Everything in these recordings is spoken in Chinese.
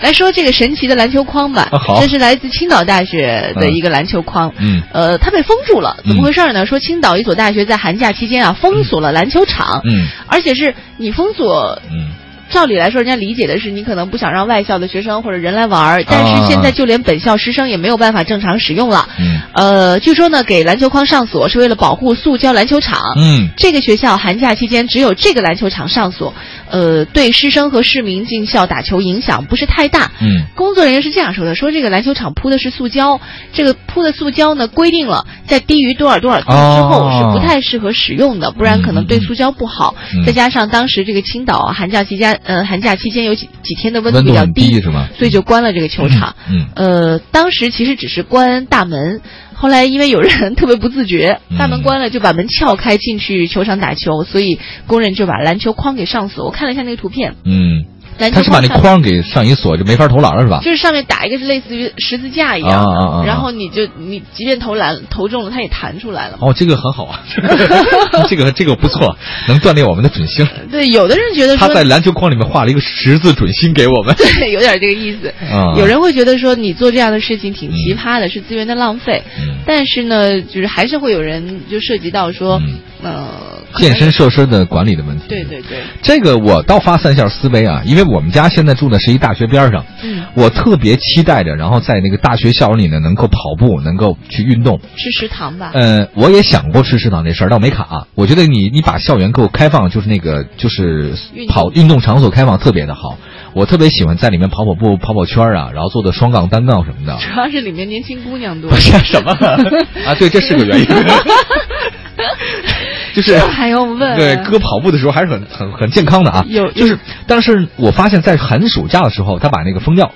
来说这个神奇的篮球框吧，啊好。这是来自青岛大学的一个篮球框，嗯。呃，它被封住了，怎么回事呢？说青岛一所大学在寒假期间啊封锁了篮球场，嗯。而且是你封锁。嗯照理来说，人家理解的是你可能不想让外校的学生或者人来玩儿，但啊是现在就连本校师生也没有办法正常使用了。嗯呃，据说呢，给篮球框上锁是为了保护塑胶篮球场。嗯这个学校寒假期间只有这个篮球场上锁，呃，对师生和市民进校打球影响不是太大。嗯工作人员是这样说的：说这个篮球场铺的是塑胶，这个铺的塑胶呢规定了在低于多少多少度之后哦是不太适合使用的，不然可能对塑胶不好。嗯再加上当时这个青岛啊寒假期间，呃，寒假期间有几几天的温度比较低是吗？所以就关了这个球场。嗯呃，当时其实只是关大门，后来因为有人 特别不自觉，嗯大门关了就把门撬开进去球场打球，所以工人就把篮球框给上锁。我看了一下那个图片，嗯，篮球他是把那框给上一锁，就没法投篮了是吧？就是上面打一个是类似于十字架一样，啊啊啊啊然后你就你即便投篮投中了，它也弹出来了。哦，这个很好啊，这个这个不错，能锻炼我们的准星。对，有的人觉得说他在篮球框里面画了一个十字准星给我们。对，有点这个意思。啊有人会觉得说你做这样的事情挺奇葩的，是资源的浪费。嗯但是呢，就是还是会有人就涉及到说，嗯呃，健身设施的管理的问题。对对对，这个我倒发散一下思维啊，因为我们家现在住的是一大学边上，嗯，我特别期待着，然后在那个大学校园里呢，能够跑步，能够去运动。吃食堂吧。呃，我也想过吃食堂这事儿，但我没卡、我觉得你你把校园给我开放，就是那个就是跑运动场所开放特别的好。我特别喜欢在里面跑跑步、跑跑圈啊，然后做做双杠、单杠什么的。主要是里面年轻姑娘多不。是什么啊？对，这是个原因。就是还用问对，哥跑步的时候还是很很很健康的啊。有就是，但是我发现，在寒暑假的时候，他把那个封掉。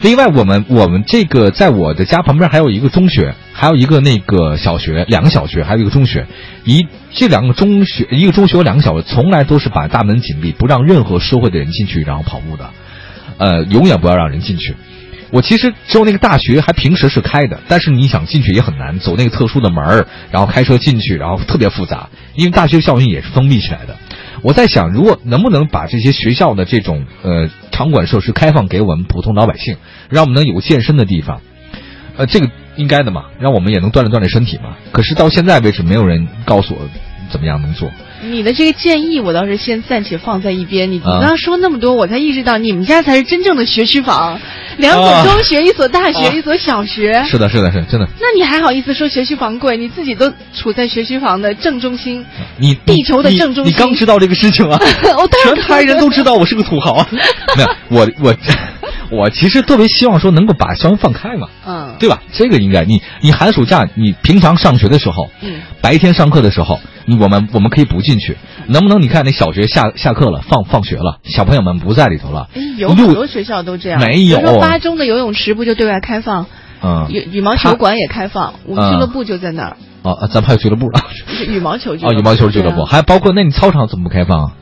另外，我们我们这个在我的家旁边还有一个中学，还有一个那个小学，两个小学，还有一个中学。一这两个中学，一个中学，有两个小学，从来都是把大门紧闭，不让任何社会的人进去，然后跑步的。呃，永远不要让人进去。我其实只有那个大学还平时是开的，但是你想进去也很难，走那个特殊的门儿，然后开车进去，然后特别复杂，因为大学校园也是封闭起来的。我在想，如果能不能把这些学校的这种呃场馆设施开放给我们普通老百姓，让我们能有健身的地方，呃，这个应该的嘛，让我们也能锻炼锻炼身体嘛。可是到现在为止，没有人告诉我怎么样能做。你的这个建议，我倒是先暂且放在一边。你你刚说那么多，我才意识到你们家才是真正的学区房，两所啊中学，一所大学，啊一所小学。是的，是的，是真的。那你还好意思说学区房贵？你自己都处在学区房的正中心，你地球的正中心你刚知道这个事情啊？我当然全台人都知道我是个土豪啊！没有，我我我其实特别希望说能够把校园放开嘛，嗯，对吧？这个应该你你寒暑假你平常上学的时候，嗯，白天上课的时候，你我们我们可以不进去，能不能？你看那小学下下课了，放放学了，小朋友们不在里头了哎，，有很多学校都这样。没有八中的游泳池不就对外开放，嗯羽羽毛球馆也开放，我们嗯俱乐部就在那儿，哦，啊咱们还有俱乐部呢。羽毛球俱乐哦，部。羽毛球俱乐部，还包括那你操场怎么不开放啊？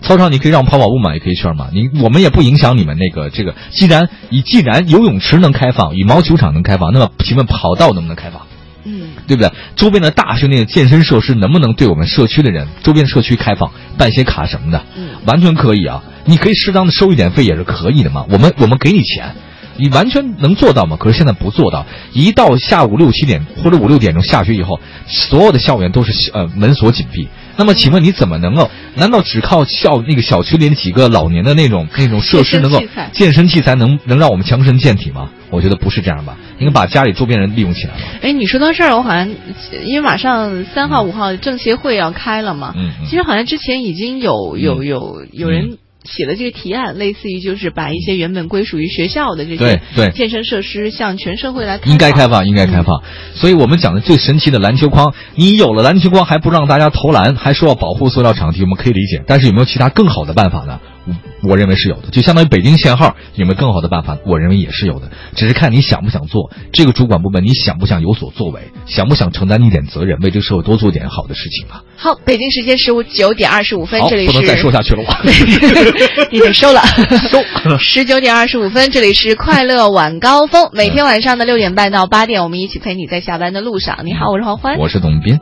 操场你可以让我们跑跑步嘛，也可以去嘛。你我们也不影响你们那个这个。既然你既然游泳池能开放，羽毛球场能开放，那么请问跑道能不能开放？嗯，对不对？周边的大学那个健身设施能不能对我们社区的人、周边社区开放，办些卡什么的？嗯完全可以啊！你可以适当的收一点费也是可以的嘛。我们我们给你钱，你完全能做到吗？可是现在不做到。一到下午六七点或者五六点钟下学以后，所有的校园都是呃门锁紧闭。那么请问你怎么能够？难道只靠校那个小区里的几个老年的那种那种设施能够健身器材能能让我们强身健体吗？我觉得不是这样吧，应该把家里周边人利用起来嘛。哎，你说到这儿，我好像因为马上三号、五号政协会要开了嘛，其实好像之前已经有有嗯有有人写的这个提案，类似于就是把一些原本归属于学校的这些对健身设施向全社会来开应该开放。放，应该开放。所以我们讲的最神奇的篮球框，你有了篮球框还不让大家投篮，还说要保护塑料场地，我们可以理解。但是有没有其他更好的办法呢？我我认为是有的，就相当于北京限号，有没有更好的办法？我认为也是有的，只是看你想不想做。这个主管部门你想不想有所作为，想不想承担一点责任，为这个社会多做点好的事情吧？好，北京时间十五九点二十五分，这里是不能再说下去了，我。你得收了，收 十九点二十五分，这里是快乐晚高峰，每天晚上的六点半到八点，我们一起陪你在下班的路上。你好，我是黄欢。我是董斌。